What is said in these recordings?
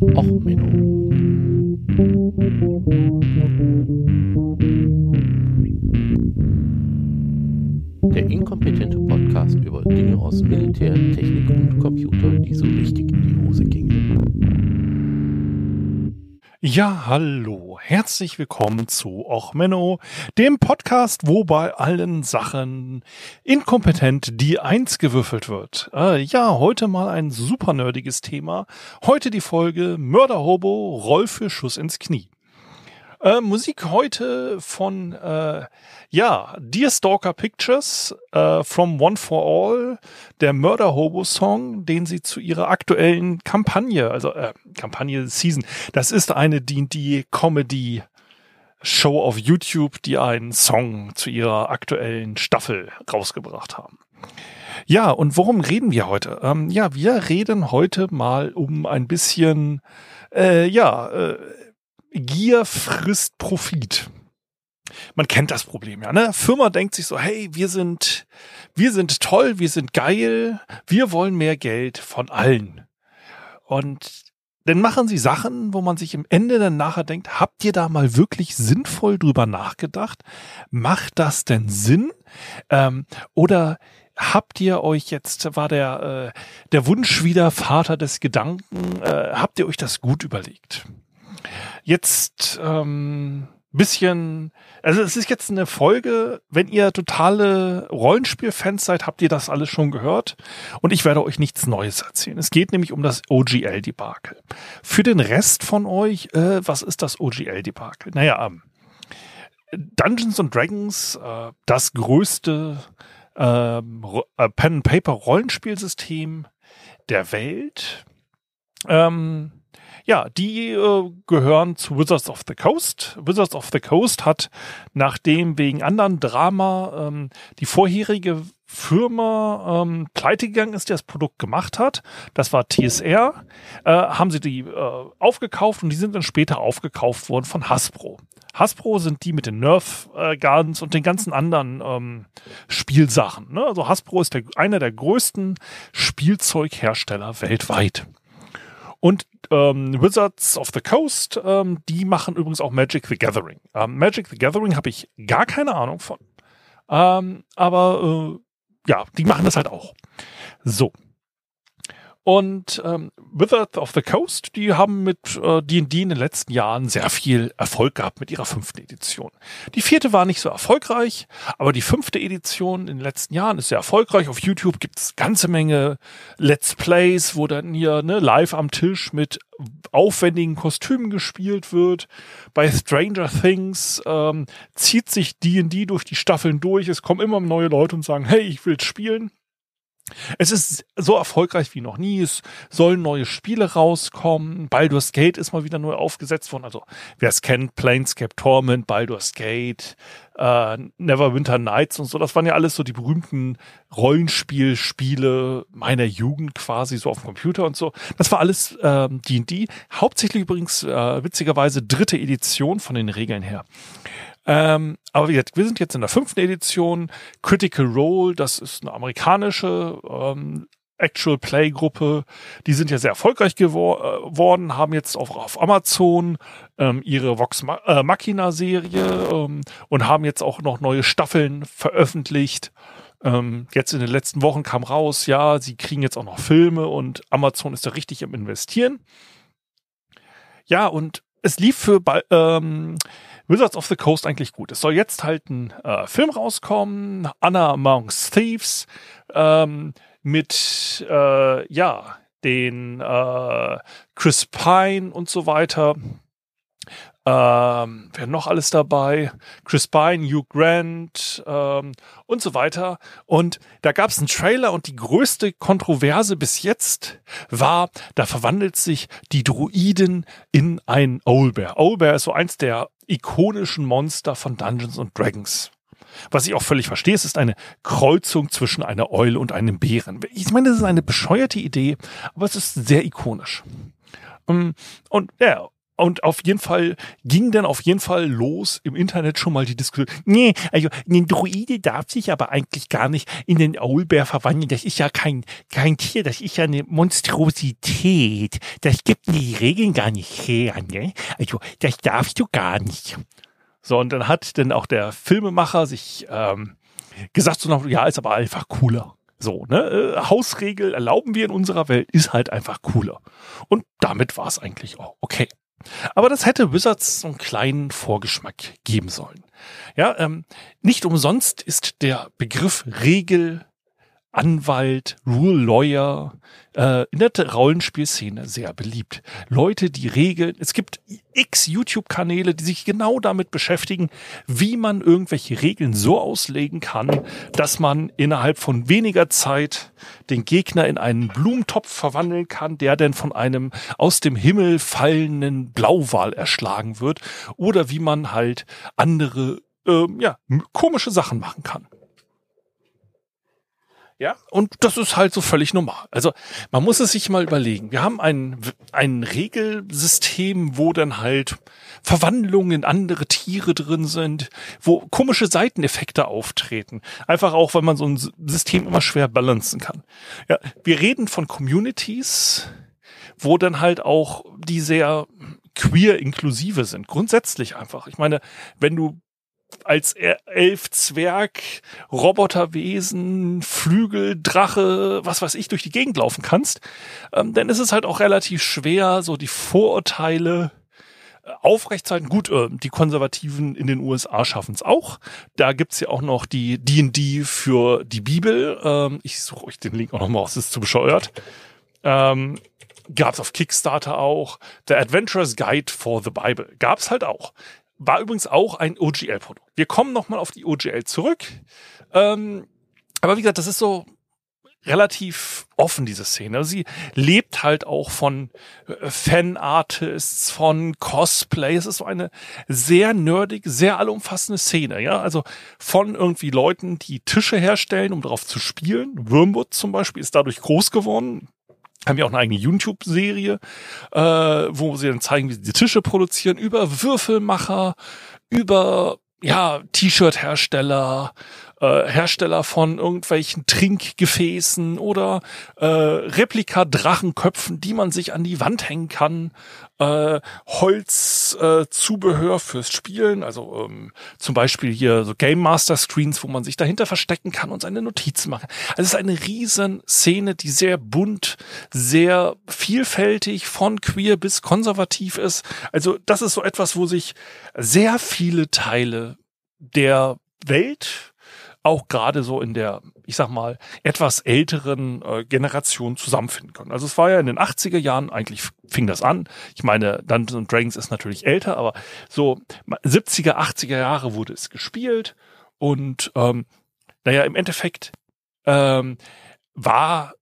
Och, Menno. Der inkompetente Podcast über Dinge aus Militär, Technik und Computer, die so richtig in die Hose gingen. Ja, hallo. Herzlich willkommen zu Och Menno, dem Podcast, wo bei allen Sachen inkompetent die Eins gewürfelt wird. Äh, ja, heute mal ein super nerdiges Thema. Heute die Folge Mörderhobo, Roll für Schuss ins Knie. Äh, Musik heute von, äh, ja, Deerstalker Pictures, äh, From One for All, der Murder Hobo Song, den sie zu ihrer aktuellen Kampagne, also äh, Kampagne Season, das ist eine D&D Comedy Show auf YouTube, die einen Song zu ihrer aktuellen Staffel rausgebracht haben. Ja, und worum reden wir heute? Ähm, ja, wir reden heute mal um ein bisschen, äh, ja, äh, Gier frisst Profit. Man kennt das Problem ja, ne? Firma denkt sich so, hey, wir sind, wir sind toll, wir sind geil, wir wollen mehr Geld von allen. Und dann machen sie Sachen, wo man sich im Ende dann nachher denkt, habt ihr da mal wirklich sinnvoll drüber nachgedacht? Macht das denn Sinn? Ähm, oder habt ihr euch jetzt, war der, äh, der Wunsch wieder Vater des Gedanken, äh, habt ihr euch das gut überlegt? Jetzt ähm, bisschen, also es ist jetzt eine Folge, wenn ihr totale Rollenspielfans seid, habt ihr das alles schon gehört und ich werde euch nichts Neues erzählen. Es geht nämlich um das OGL-Debakel. Für den Rest von euch, äh, was ist das OGL-Debakel? Naja, ähm, Dungeons and Dragons, äh, das größte ähm, äh, Pen-Paper-Rollenspielsystem der Welt. Ähm, ja, die äh, gehören zu Wizards of the Coast. Wizards of the Coast hat, nachdem wegen anderen Drama ähm, die vorherige Firma ähm, pleite gegangen ist, die das Produkt gemacht hat, das war TSR, äh, haben sie die äh, aufgekauft und die sind dann später aufgekauft worden von Hasbro. Hasbro sind die mit den Nerf äh, Guns und den ganzen anderen ähm, Spielsachen. Ne? Also Hasbro ist der, einer der größten Spielzeughersteller weltweit. Und ähm, Wizards of the Coast, ähm, die machen übrigens auch Magic the Gathering. Ähm, Magic the Gathering habe ich gar keine Ahnung von. Ähm, aber äh, ja, die machen das halt auch. So. Und ähm, Wizards of the Coast, die haben mit D&D äh, in den letzten Jahren sehr viel Erfolg gehabt mit ihrer fünften Edition. Die vierte war nicht so erfolgreich, aber die fünfte Edition in den letzten Jahren ist sehr erfolgreich. Auf YouTube gibt's ganze Menge Let's Plays, wo dann hier ne, live am Tisch mit aufwendigen Kostümen gespielt wird. Bei Stranger Things ähm, zieht sich D&D durch die Staffeln durch. Es kommen immer neue Leute und sagen, hey, ich will spielen. Es ist so erfolgreich wie noch nie. Es sollen neue Spiele rauskommen. Baldur's Gate ist mal wieder neu aufgesetzt worden. Also, wer es kennt, Planescape Torment, Baldur's Gate, äh, Neverwinter Nights und so. Das waren ja alles so die berühmten Rollenspielspiele meiner Jugend quasi, so auf dem Computer und so. Das war alles D&D. Ähm, Hauptsächlich übrigens, äh, witzigerweise, dritte Edition von den Regeln her. Ähm, aber wie gesagt, wir sind jetzt in der fünften Edition. Critical Role, das ist eine amerikanische ähm, Actual Play Gruppe. Die sind ja sehr erfolgreich geworden, äh, haben jetzt auch auf Amazon ähm, ihre Vox Ma äh, Machina Serie ähm, und haben jetzt auch noch neue Staffeln veröffentlicht. Ähm, jetzt in den letzten Wochen kam raus, ja, sie kriegen jetzt auch noch Filme und Amazon ist da richtig im Investieren. Ja, und es lief für ähm, Wizards of the Coast eigentlich gut. Es soll jetzt halt ein äh, Film rauskommen, Anna Amongst Thieves, ähm, mit, äh, ja, den äh, Chris Pine und so weiter. Ähm, wer noch alles dabei? Chris Pine, Hugh Grant ähm, und so weiter. Und da gab es einen Trailer und die größte Kontroverse bis jetzt war, da verwandelt sich die Druiden in einen Owlbear. Owlbear ist so eins der ikonischen Monster von Dungeons and Dragons. Was ich auch völlig verstehe, es ist eine Kreuzung zwischen einer Eule und einem Bären. Ich meine, das ist eine bescheuerte Idee, aber es ist sehr ikonisch. Ähm, und ja, und auf jeden Fall ging dann auf jeden Fall los im Internet schon mal die Diskussion. Nee, also ein Druide darf sich aber eigentlich gar nicht in den Aulbär verwandeln. Das ist ja kein, kein Tier, das ist ja eine Monstrosität. Das gibt die Regeln gar nicht her, ne? Also das darfst du gar nicht. So, und dann hat dann auch der Filmemacher sich ähm, gesagt, so noch, ja, ist aber einfach cooler. So, ne? Äh, Hausregel erlauben wir in unserer Welt, ist halt einfach cooler. Und damit war es eigentlich auch okay. Aber das hätte Wizards so einen kleinen Vorgeschmack geben sollen. Ja, ähm, nicht umsonst ist der Begriff Regel Anwalt, Rule Lawyer äh, in der Rollenspielszene sehr beliebt. Leute, die Regeln, es gibt x YouTube-Kanäle, die sich genau damit beschäftigen, wie man irgendwelche Regeln so auslegen kann, dass man innerhalb von weniger Zeit den Gegner in einen Blumentopf verwandeln kann, der dann von einem aus dem Himmel fallenden Blauwal erschlagen wird, oder wie man halt andere äh, ja, komische Sachen machen kann. Ja, und das ist halt so völlig normal. Also man muss es sich mal überlegen. Wir haben ein, ein Regelsystem, wo dann halt Verwandlungen in andere Tiere drin sind, wo komische Seiteneffekte auftreten. Einfach auch, weil man so ein System immer schwer balancen kann. Ja, wir reden von Communities, wo dann halt auch die sehr queer inklusive sind. Grundsätzlich einfach. Ich meine, wenn du als Elf, Zwerg, Roboterwesen, Flügel, Drache, was weiß ich, durch die Gegend laufen kannst, ähm, dann ist es halt auch relativ schwer, so die Vorurteile äh, aufrechtzuerhalten. Gut, äh, die Konservativen in den USA schaffen es auch. Da gibt's ja auch noch die D&D für die Bibel. Ähm, ich suche euch den Link auch nochmal aus, ist zu bescheuert. Ähm, gab's auf Kickstarter auch. The Adventurer's Guide for the Bible gab's halt auch. War übrigens auch ein OGL-Produkt. Wir kommen nochmal auf die OGL zurück. Ähm, aber wie gesagt, das ist so relativ offen, diese Szene. Also sie lebt halt auch von äh, Fanartists, von Cosplay. Es ist so eine sehr nerdig, sehr allumfassende Szene, ja. Also von irgendwie Leuten, die Tische herstellen, um darauf zu spielen. Wormwood zum Beispiel ist dadurch groß geworden haben ja auch eine eigene YouTube-Serie, äh, wo sie dann zeigen, wie sie die Tische produzieren, über Würfelmacher, über ja T-Shirt-Hersteller, äh, Hersteller von irgendwelchen Trinkgefäßen oder äh, Replika-Drachenköpfen, die man sich an die Wand hängen kann, äh, Holzzubehör äh, fürs Spielen, also ähm, zum Beispiel hier so Game Master Screens, wo man sich dahinter verstecken kann und seine Notizen machen. Also es ist eine riesen Szene, die sehr bunt, sehr vielfältig, von queer bis konservativ ist. Also das ist so etwas, wo sich sehr viele Teile der Welt auch gerade so in der, ich sag mal, etwas älteren äh, Generation zusammenfinden können. Also es war ja in den 80er Jahren, eigentlich fing das an. Ich meine, Dungeons Dragons ist natürlich älter, aber so 70er, 80er Jahre wurde es gespielt und ähm, naja, im Endeffekt ähm, war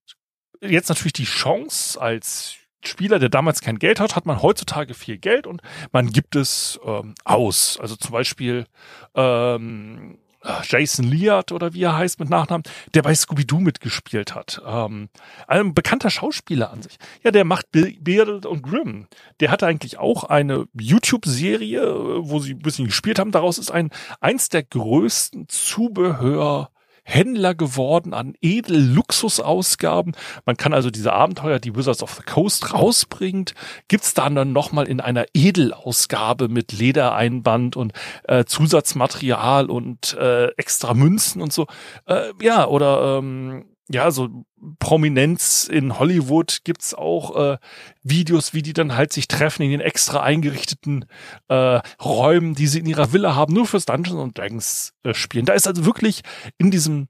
jetzt natürlich die Chance als Spieler, der damals kein Geld hat, hat man heutzutage viel Geld und man gibt es ähm, aus. Also zum Beispiel ähm, äh, Jason Leard oder wie er heißt mit Nachnamen, der bei Scooby-Doo mitgespielt hat. Ähm, ein bekannter Schauspieler an sich. Ja, der macht Bearded und Grimm. Der hatte eigentlich auch eine YouTube-Serie, wo sie ein bisschen gespielt haben. Daraus ist ein eins der größten Zubehör Händler geworden an Edel-Luxusausgaben. Man kann also diese Abenteuer, die Wizards of the Coast rausbringt, gibt's dann dann nochmal in einer Edelausgabe mit Ledereinband und äh, Zusatzmaterial und äh, extra Münzen und so. Äh, ja, oder ähm, ja, so Prominenz in Hollywood gibt's auch äh, Videos, wie die dann halt sich treffen in den extra eingerichteten äh, Räumen, die sie in ihrer Villa haben, nur fürs Dungeons and Dragons äh, spielen. Da ist also wirklich in diesem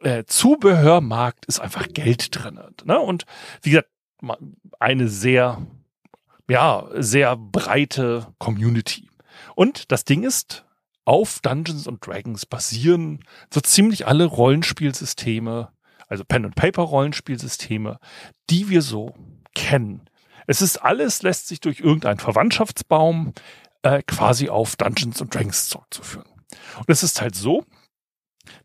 äh, Zubehörmarkt ist einfach Geld drin. Ne? Und wie gesagt, eine sehr, ja, sehr breite Community. Und das Ding ist, auf Dungeons and Dragons basieren so ziemlich alle Rollenspielsysteme also Pen-and-Paper-Rollenspielsysteme, die wir so kennen. Es ist alles, lässt sich durch irgendeinen Verwandtschaftsbaum äh, quasi auf Dungeons Dragons zurückzuführen. Und es ist halt so,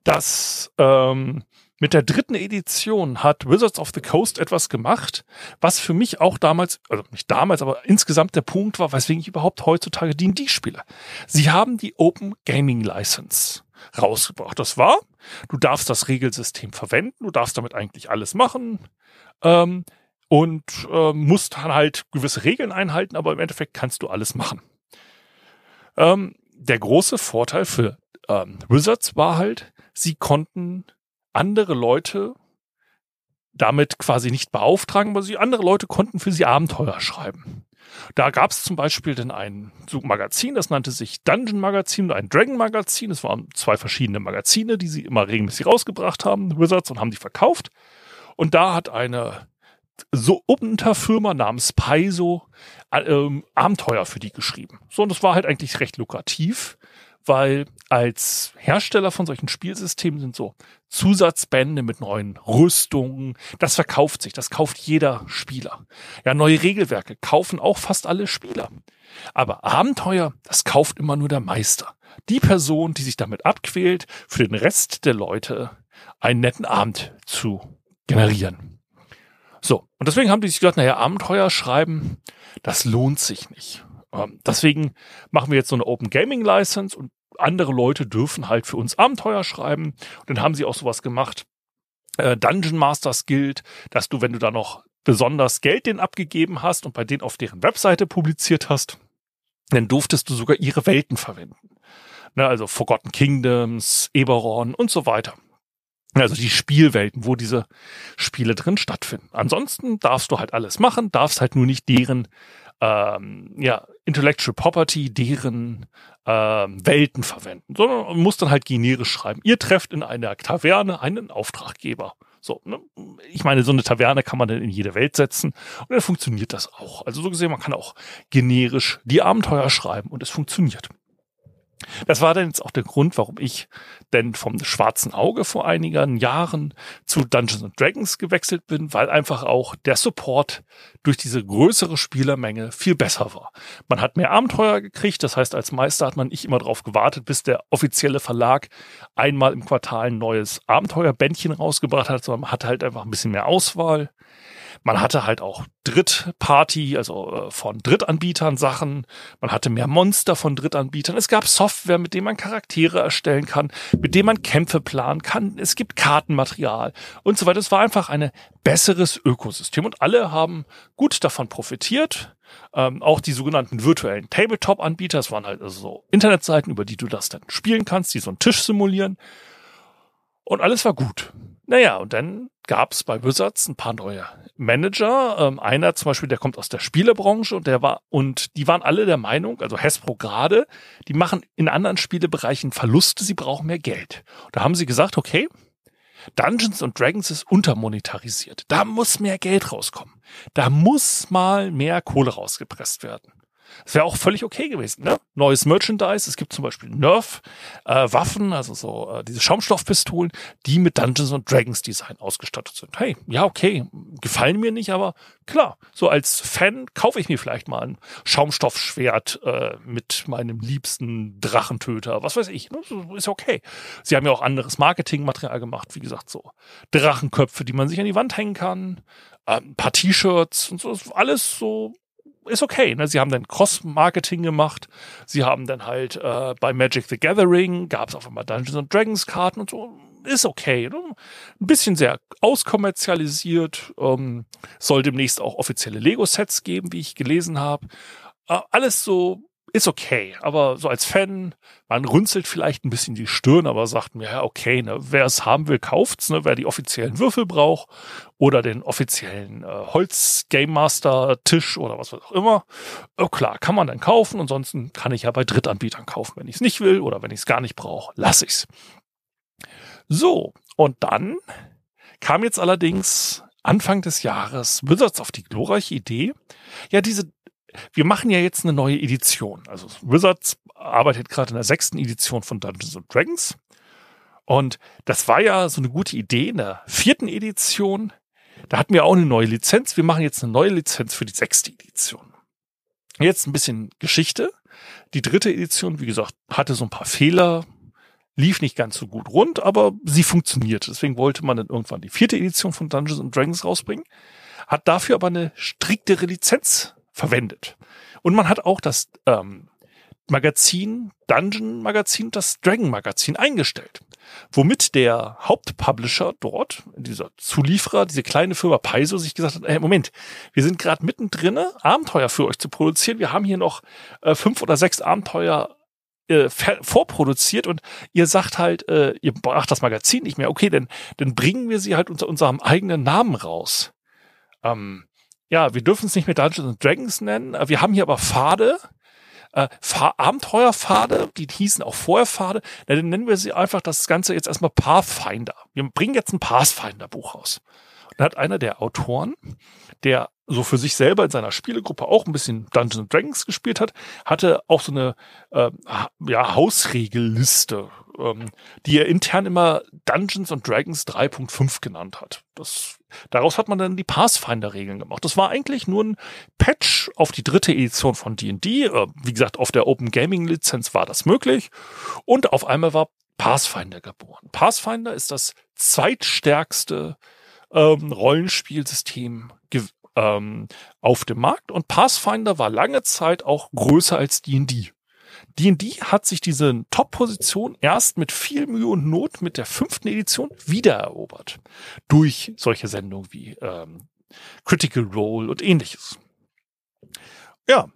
dass ähm, mit der dritten Edition hat Wizards of the Coast etwas gemacht, was für mich auch damals, also nicht damals, aber insgesamt der Punkt war, weswegen ich überhaupt heutzutage D&D spiele. Sie haben die Open Gaming License rausgebracht. Das war, du darfst das Regelsystem verwenden, du darfst damit eigentlich alles machen ähm, und äh, musst dann halt gewisse Regeln einhalten, aber im Endeffekt kannst du alles machen. Ähm, der große Vorteil für ähm, Wizards war halt, sie konnten andere Leute damit quasi nicht beauftragen, aber sie andere Leute konnten für sie Abenteuer schreiben. Da gab es zum Beispiel dann ein Magazin, das nannte sich Dungeon Magazin und ein Dragon Magazin. Es waren zwei verschiedene Magazine, die sie immer regelmäßig rausgebracht haben, Wizards, und haben die verkauft. Und da hat eine so Unterfirma namens Paizo äh, Abenteuer für die geschrieben. So, und das war halt eigentlich recht lukrativ weil als Hersteller von solchen Spielsystemen sind so Zusatzbände mit neuen Rüstungen, das verkauft sich, das kauft jeder Spieler. Ja, neue Regelwerke kaufen auch fast alle Spieler. Aber Abenteuer, das kauft immer nur der Meister. Die Person, die sich damit abquält, für den Rest der Leute einen netten Abend zu generieren. So, und deswegen haben die sich gedacht, naja, Abenteuer schreiben, das lohnt sich nicht. Ähm, deswegen machen wir jetzt so eine Open Gaming License und andere Leute dürfen halt für uns Abenteuer schreiben. Und dann haben sie auch sowas gemacht. Äh, Dungeon Masters gilt, dass du, wenn du da noch besonders Geld denen abgegeben hast und bei denen auf deren Webseite publiziert hast, dann durftest du sogar ihre Welten verwenden. Ne, also Forgotten Kingdoms, Eberron und so weiter. Also die Spielwelten, wo diese Spiele drin stattfinden. Ansonsten darfst du halt alles machen, darfst halt nur nicht deren ähm, ja, Intellectual Property, deren ähm, Welten verwenden, sondern muss dann halt generisch schreiben. Ihr trefft in einer Taverne einen Auftraggeber. So, ne? ich meine, so eine Taverne kann man dann in jede Welt setzen und dann funktioniert das auch. Also so gesehen, man kann auch generisch die Abenteuer schreiben und es funktioniert. Das war dann jetzt auch der Grund, warum ich denn vom schwarzen Auge vor einigen Jahren zu Dungeons Dragons gewechselt bin, weil einfach auch der Support durch diese größere Spielermenge viel besser war. Man hat mehr Abenteuer gekriegt, das heißt, als Meister hat man nicht immer darauf gewartet, bis der offizielle Verlag einmal im Quartal ein neues Abenteuerbändchen rausgebracht hat, sondern man hatte halt einfach ein bisschen mehr Auswahl. Man hatte halt auch Drittparty, also äh, von Drittanbietern Sachen. Man hatte mehr Monster von Drittanbietern. Es gab Software, mit dem man Charaktere erstellen kann, mit dem man Kämpfe planen kann. Es gibt Kartenmaterial und so weiter. Es war einfach ein besseres Ökosystem und alle haben gut davon profitiert. Ähm, auch die sogenannten virtuellen Tabletop-Anbieter, das waren halt also so Internetseiten, über die du das dann spielen kannst, die so einen Tisch simulieren. Und alles war gut. Naja, und dann gab es bei Wizards ein paar neue Manager. Ähm, einer zum Beispiel, der kommt aus der Spielebranche und der war, und die waren alle der Meinung, also Hasbro gerade, die machen in anderen Spielebereichen Verluste, sie brauchen mehr Geld. da haben sie gesagt, okay, Dungeons und Dragons ist untermonetarisiert. Da muss mehr Geld rauskommen. Da muss mal mehr Kohle rausgepresst werden. Das wäre auch völlig okay gewesen. Ne? Neues Merchandise. Es gibt zum Beispiel Nerf-Waffen, äh, also so äh, diese Schaumstoffpistolen, die mit Dungeons und Dragons Design ausgestattet sind. Hey, ja, okay, gefallen mir nicht, aber klar, so als Fan kaufe ich mir vielleicht mal ein Schaumstoffschwert äh, mit meinem liebsten Drachentöter, was weiß ich. Ne? Ist okay. Sie haben ja auch anderes Marketingmaterial gemacht, wie gesagt, so Drachenköpfe, die man sich an die Wand hängen kann, ein paar T-Shirts und so, alles so ist okay. Ne? Sie haben dann Cross-Marketing gemacht. Sie haben dann halt äh, bei Magic the Gathering gab es auf einmal Dungeons and Dragons Karten und so. Ist okay. Ne? Ein bisschen sehr auskommerzialisiert. Ähm, soll demnächst auch offizielle Lego-Sets geben, wie ich gelesen habe. Äh, alles so ist okay. Aber so als Fan, man runzelt vielleicht ein bisschen die Stirn, aber sagt mir, ja, okay, ne, wer es haben will, kauft's, ne, wer die offiziellen Würfel braucht oder den offiziellen äh, Holz-Game Master-Tisch oder was auch immer. Oh, klar, kann man dann kaufen. Ansonsten kann ich ja bei Drittanbietern kaufen. Wenn ich es nicht will oder wenn ich es gar nicht brauche, lass ich's. So, und dann kam jetzt allerdings Anfang des Jahres Wizards auf die glorreiche Idee, ja, diese wir machen ja jetzt eine neue Edition. Also Wizards arbeitet gerade in der sechsten Edition von Dungeons and Dragons. Und das war ja so eine gute Idee in der vierten Edition. Da hatten wir auch eine neue Lizenz. Wir machen jetzt eine neue Lizenz für die sechste Edition. Jetzt ein bisschen Geschichte. Die dritte Edition, wie gesagt, hatte so ein paar Fehler. lief nicht ganz so gut rund, aber sie funktionierte. Deswegen wollte man dann irgendwann die vierte Edition von Dungeons and Dragons rausbringen, hat dafür aber eine striktere Lizenz verwendet. Und man hat auch das ähm, Magazin, Dungeon Magazin, das Dragon Magazin eingestellt. Womit der Hauptpublisher dort, dieser Zulieferer, diese kleine Firma Paizo, sich gesagt hat, hey, Moment, wir sind gerade mittendrin, Abenteuer für euch zu produzieren. Wir haben hier noch äh, fünf oder sechs Abenteuer äh, vorproduziert und ihr sagt halt, äh, ihr braucht das Magazin nicht mehr. Okay, denn dann bringen wir sie halt unter unserem eigenen Namen raus. Ähm, ja, wir dürfen es nicht mehr Dungeons Dragons nennen. Wir haben hier aber Pfade, äh, Abenteuerpfade, die hießen auch vorher Pfade. Na, dann nennen wir sie einfach das Ganze jetzt erstmal Pathfinder. Wir bringen jetzt ein Pathfinder-Buch raus. Und dann hat einer der Autoren, der so für sich selber in seiner Spielegruppe auch ein bisschen Dungeons Dragons gespielt hat, hatte auch so eine äh, ja, Hausregelliste, ähm, die er intern immer Dungeons and Dragons 3.5 genannt hat. Das, daraus hat man dann die Pathfinder-Regeln gemacht. Das war eigentlich nur ein Patch auf die dritte Edition von D&D. Äh, wie gesagt, auf der Open Gaming Lizenz war das möglich. Und auf einmal war Pathfinder geboren. Pathfinder ist das zweitstärkste ähm, Rollenspielsystem ähm, auf dem Markt und Pathfinder war lange Zeit auch größer als D&D. D&D hat sich diese Top-Position erst mit viel Mühe und Not mit der fünften Edition wiedererobert. Durch solche Sendungen wie ähm, Critical Role und ähnliches. Ja,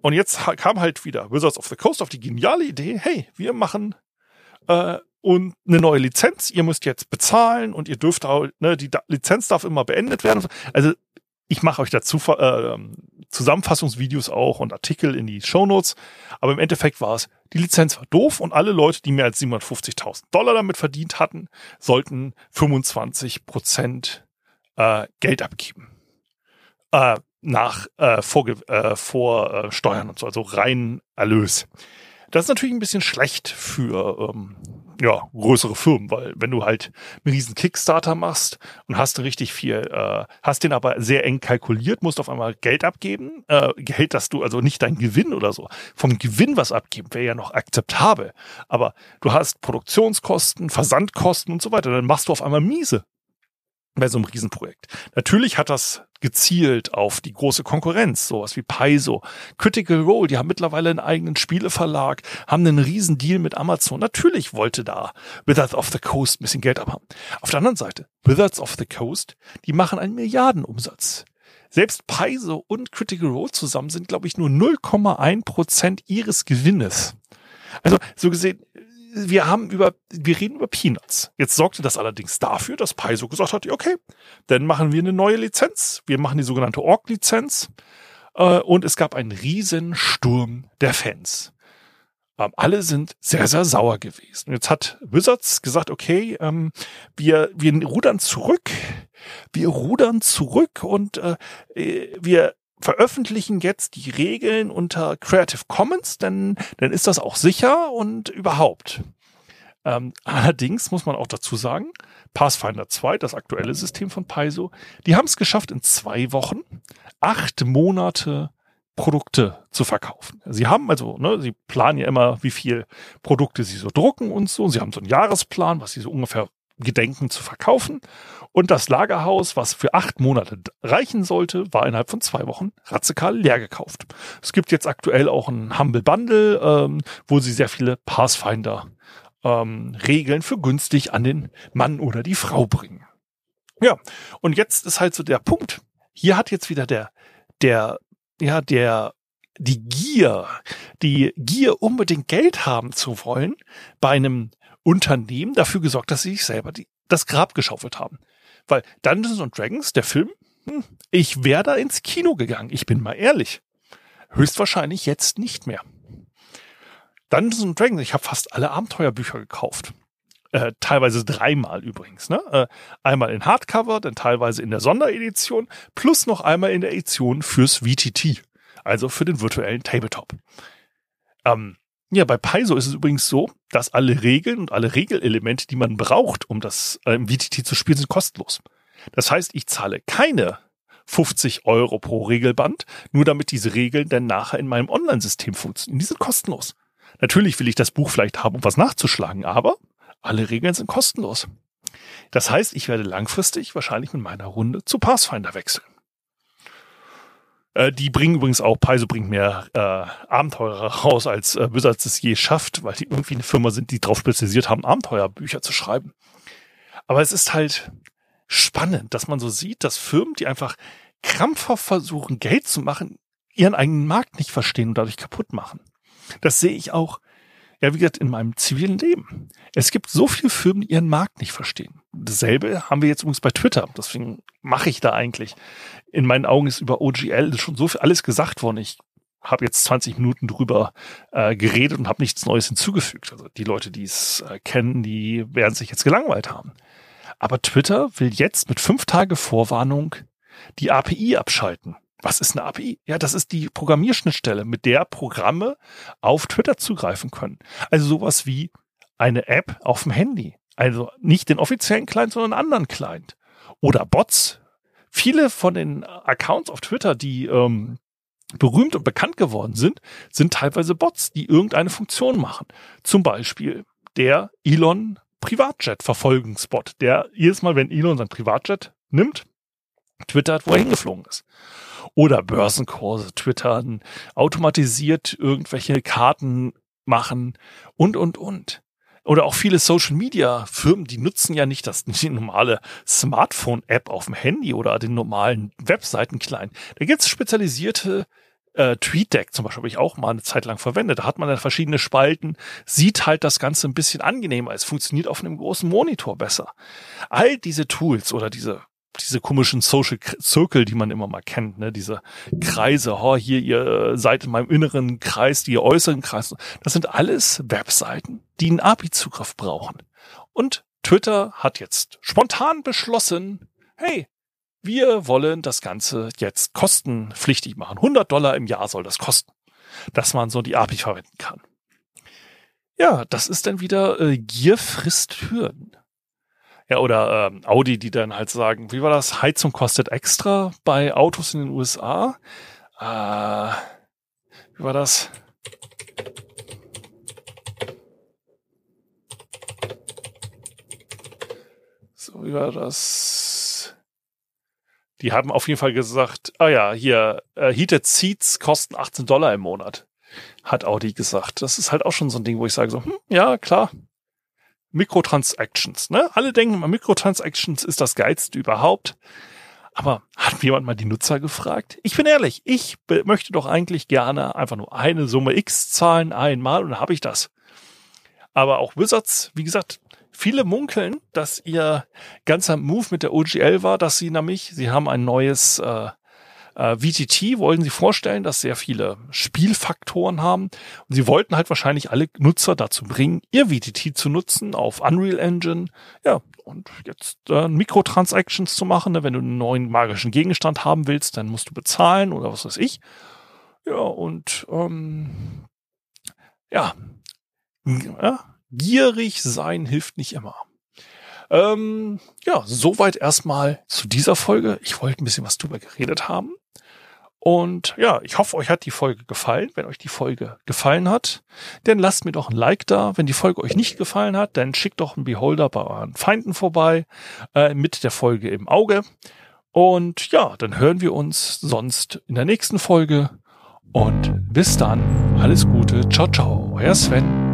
und jetzt kam halt wieder Wizards of the Coast auf die geniale Idee, hey, wir machen äh, und eine neue Lizenz, ihr müsst jetzt bezahlen und ihr dürft auch, ne, die Lizenz darf immer beendet werden. Also ich mache euch dazu äh, Zusammenfassungsvideos auch und Artikel in die Shownotes. Aber im Endeffekt war es, die Lizenz war doof und alle Leute, die mehr als 750.000 Dollar damit verdient hatten, sollten 25 Prozent äh, Geld abgeben. Äh, nach äh, vor, äh, vor äh, Steuern und so, also rein Erlös. Das ist natürlich ein bisschen schlecht für ähm, ja, größere Firmen, weil wenn du halt einen riesen Kickstarter machst und hast richtig viel, äh, hast den aber sehr eng kalkuliert, musst auf einmal Geld abgeben, äh, Geld, dass du also nicht dein Gewinn oder so, vom Gewinn was abgeben, wäre ja noch akzeptabel, aber du hast Produktionskosten, Versandkosten und so weiter, dann machst du auf einmal miese bei so einem Riesenprojekt. Natürlich hat das gezielt auf die große Konkurrenz, sowas wie Paizo, Critical Role, die haben mittlerweile einen eigenen Spieleverlag, haben einen riesen Deal mit Amazon. Natürlich wollte da Wizards of the Coast ein bisschen Geld abhaben. Auf der anderen Seite, Wizards of the Coast, die machen einen Milliardenumsatz. Selbst Paizo und Critical Role zusammen sind, glaube ich, nur 0,1 Prozent ihres Gewinnes. Also so gesehen, wir haben über, wir reden über Peanuts. Jetzt sorgte das allerdings dafür, dass Paizo gesagt hat, okay, dann machen wir eine neue Lizenz. Wir machen die sogenannte Org-Lizenz. Äh, und es gab einen riesen Sturm der Fans. Ähm, alle sind sehr, sehr sauer gewesen. Jetzt hat Wizards gesagt, okay, ähm, wir, wir rudern zurück. Wir rudern zurück und äh, wir veröffentlichen jetzt die Regeln unter Creative Commons, denn dann ist das auch sicher und überhaupt. Ähm, allerdings muss man auch dazu sagen, Pathfinder 2, das aktuelle System von Paizo, die haben es geschafft, in zwei Wochen acht Monate Produkte zu verkaufen. Sie haben also, ne, sie planen ja immer, wie viel Produkte sie so drucken und so. Sie haben so einen Jahresplan, was sie so ungefähr gedenken zu verkaufen. Und das Lagerhaus, was für acht Monate reichen sollte, war innerhalb von zwei Wochen radikal leer gekauft. Es gibt jetzt aktuell auch ein Humble Bundle, ähm, wo sie sehr viele Pathfinder ähm, Regeln für günstig an den Mann oder die Frau bringen. Ja, und jetzt ist halt so der Punkt. Hier hat jetzt wieder der, der, ja, der, die Gier, die Gier unbedingt Geld haben zu wollen, bei einem Unternehmen dafür gesorgt, dass sie sich selber die, das Grab geschaufelt haben. Weil Dungeons and Dragons, der Film, hm, ich wäre da ins Kino gegangen. Ich bin mal ehrlich. Höchstwahrscheinlich jetzt nicht mehr. Dungeons and Dragons, ich habe fast alle Abenteuerbücher gekauft. Äh, teilweise dreimal übrigens. Ne? Äh, einmal in Hardcover, dann teilweise in der Sonderedition, plus noch einmal in der Edition fürs VTT, also für den virtuellen Tabletop. Ähm, ja, bei Paizo ist es übrigens so, dass alle Regeln und alle Regelelemente, die man braucht, um das äh, im VTT zu spielen, sind kostenlos. Das heißt, ich zahle keine 50 Euro pro Regelband, nur damit diese Regeln dann nachher in meinem Online-System funktionieren. Die sind kostenlos. Natürlich will ich das Buch vielleicht haben, um was nachzuschlagen, aber alle Regeln sind kostenlos. Das heißt, ich werde langfristig wahrscheinlich mit meiner Runde zu Pathfinder wechseln. Äh, die bringen übrigens auch, Paizo bringt mehr äh, Abenteurer raus, als äh, Wizards es je schafft, weil die irgendwie eine Firma sind, die darauf spezialisiert haben, Abenteuerbücher zu schreiben. Aber es ist halt spannend, dass man so sieht, dass Firmen, die einfach krampfhaft versuchen, Geld zu machen, ihren eigenen Markt nicht verstehen und dadurch kaputt machen. Das sehe ich auch, ja, wie gesagt, in meinem zivilen Leben. Es gibt so viele Firmen, die ihren Markt nicht verstehen. Dasselbe haben wir jetzt übrigens bei Twitter. Deswegen mache ich da eigentlich. In meinen Augen ist über OGL schon so viel alles gesagt worden. Ich habe jetzt 20 Minuten drüber äh, geredet und habe nichts Neues hinzugefügt. Also die Leute, die es äh, kennen, die werden sich jetzt gelangweilt haben. Aber Twitter will jetzt mit fünf Tage Vorwarnung die API abschalten. Was ist eine API? Ja, das ist die Programmierschnittstelle, mit der Programme auf Twitter zugreifen können. Also sowas wie eine App auf dem Handy. Also nicht den offiziellen Client, sondern einen anderen Client. Oder Bots. Viele von den Accounts auf Twitter, die ähm, berühmt und bekannt geworden sind, sind teilweise Bots, die irgendeine Funktion machen. Zum Beispiel der Elon Privatjet Verfolgungsbot, der jedes Mal, wenn Elon sein Privatjet nimmt, twittert, wo er hingeflogen ist. Oder Börsenkurse twittern, automatisiert irgendwelche Karten machen und, und, und. Oder auch viele Social Media Firmen, die nutzen ja nicht das die normale Smartphone App auf dem Handy oder den normalen Webseiten klein. Da gibt's spezialisierte äh, TweetDeck zum Beispiel habe ich auch mal eine Zeit lang verwendet. Da hat man dann verschiedene Spalten, sieht halt das Ganze ein bisschen angenehmer. Es funktioniert auf einem großen Monitor besser. All diese Tools oder diese diese komischen Social Circle, die man immer mal kennt, ne, diese Kreise, oh, hier, ihr seid in meinem inneren Kreis, die äußeren Kreise. Das sind alles Webseiten, die einen API-Zugriff brauchen. Und Twitter hat jetzt spontan beschlossen, hey, wir wollen das Ganze jetzt kostenpflichtig machen. 100 Dollar im Jahr soll das kosten, dass man so die API verwenden kann. Ja, das ist dann wieder äh, Gier frisst Hürden. Ja, oder ähm, Audi, die dann halt sagen, wie war das? Heizung kostet extra bei Autos in den USA. Äh, wie war das? So, wie war das? Die haben auf jeden Fall gesagt, ah ja, hier, äh, Heated Seats kosten 18 Dollar im Monat, hat Audi gesagt. Das ist halt auch schon so ein Ding, wo ich sage so, hm, ja, klar, Mikrotransactions. Ne? Alle denken immer, Mikrotransactions ist das Geilste überhaupt. Aber hat jemand mal die Nutzer gefragt? Ich bin ehrlich, ich möchte doch eigentlich gerne einfach nur eine Summe X zahlen einmal und dann habe ich das. Aber auch Wizards, wie gesagt, viele munkeln, dass ihr ganzer Move mit der OGL war, dass sie nämlich, sie haben ein neues äh, äh, VTT wollen sie vorstellen, dass sehr viele Spielfaktoren haben. Und sie wollten halt wahrscheinlich alle Nutzer dazu bringen, ihr VTT zu nutzen auf Unreal Engine. Ja, und jetzt äh, Mikrotransactions zu machen. Ne? Wenn du einen neuen magischen Gegenstand haben willst, dann musst du bezahlen oder was weiß ich. Ja, und ähm, ja, ja gierig sein hilft nicht immer. Ähm, ja, soweit erstmal zu dieser Folge. Ich wollte ein bisschen was drüber geredet haben. Und ja, ich hoffe, euch hat die Folge gefallen. Wenn euch die Folge gefallen hat, dann lasst mir doch ein Like da. Wenn die Folge euch nicht gefallen hat, dann schickt doch einen Beholder bei euren Feinden vorbei äh, mit der Folge im Auge. Und ja, dann hören wir uns sonst in der nächsten Folge. Und bis dann, alles Gute, ciao, ciao, euer Sven.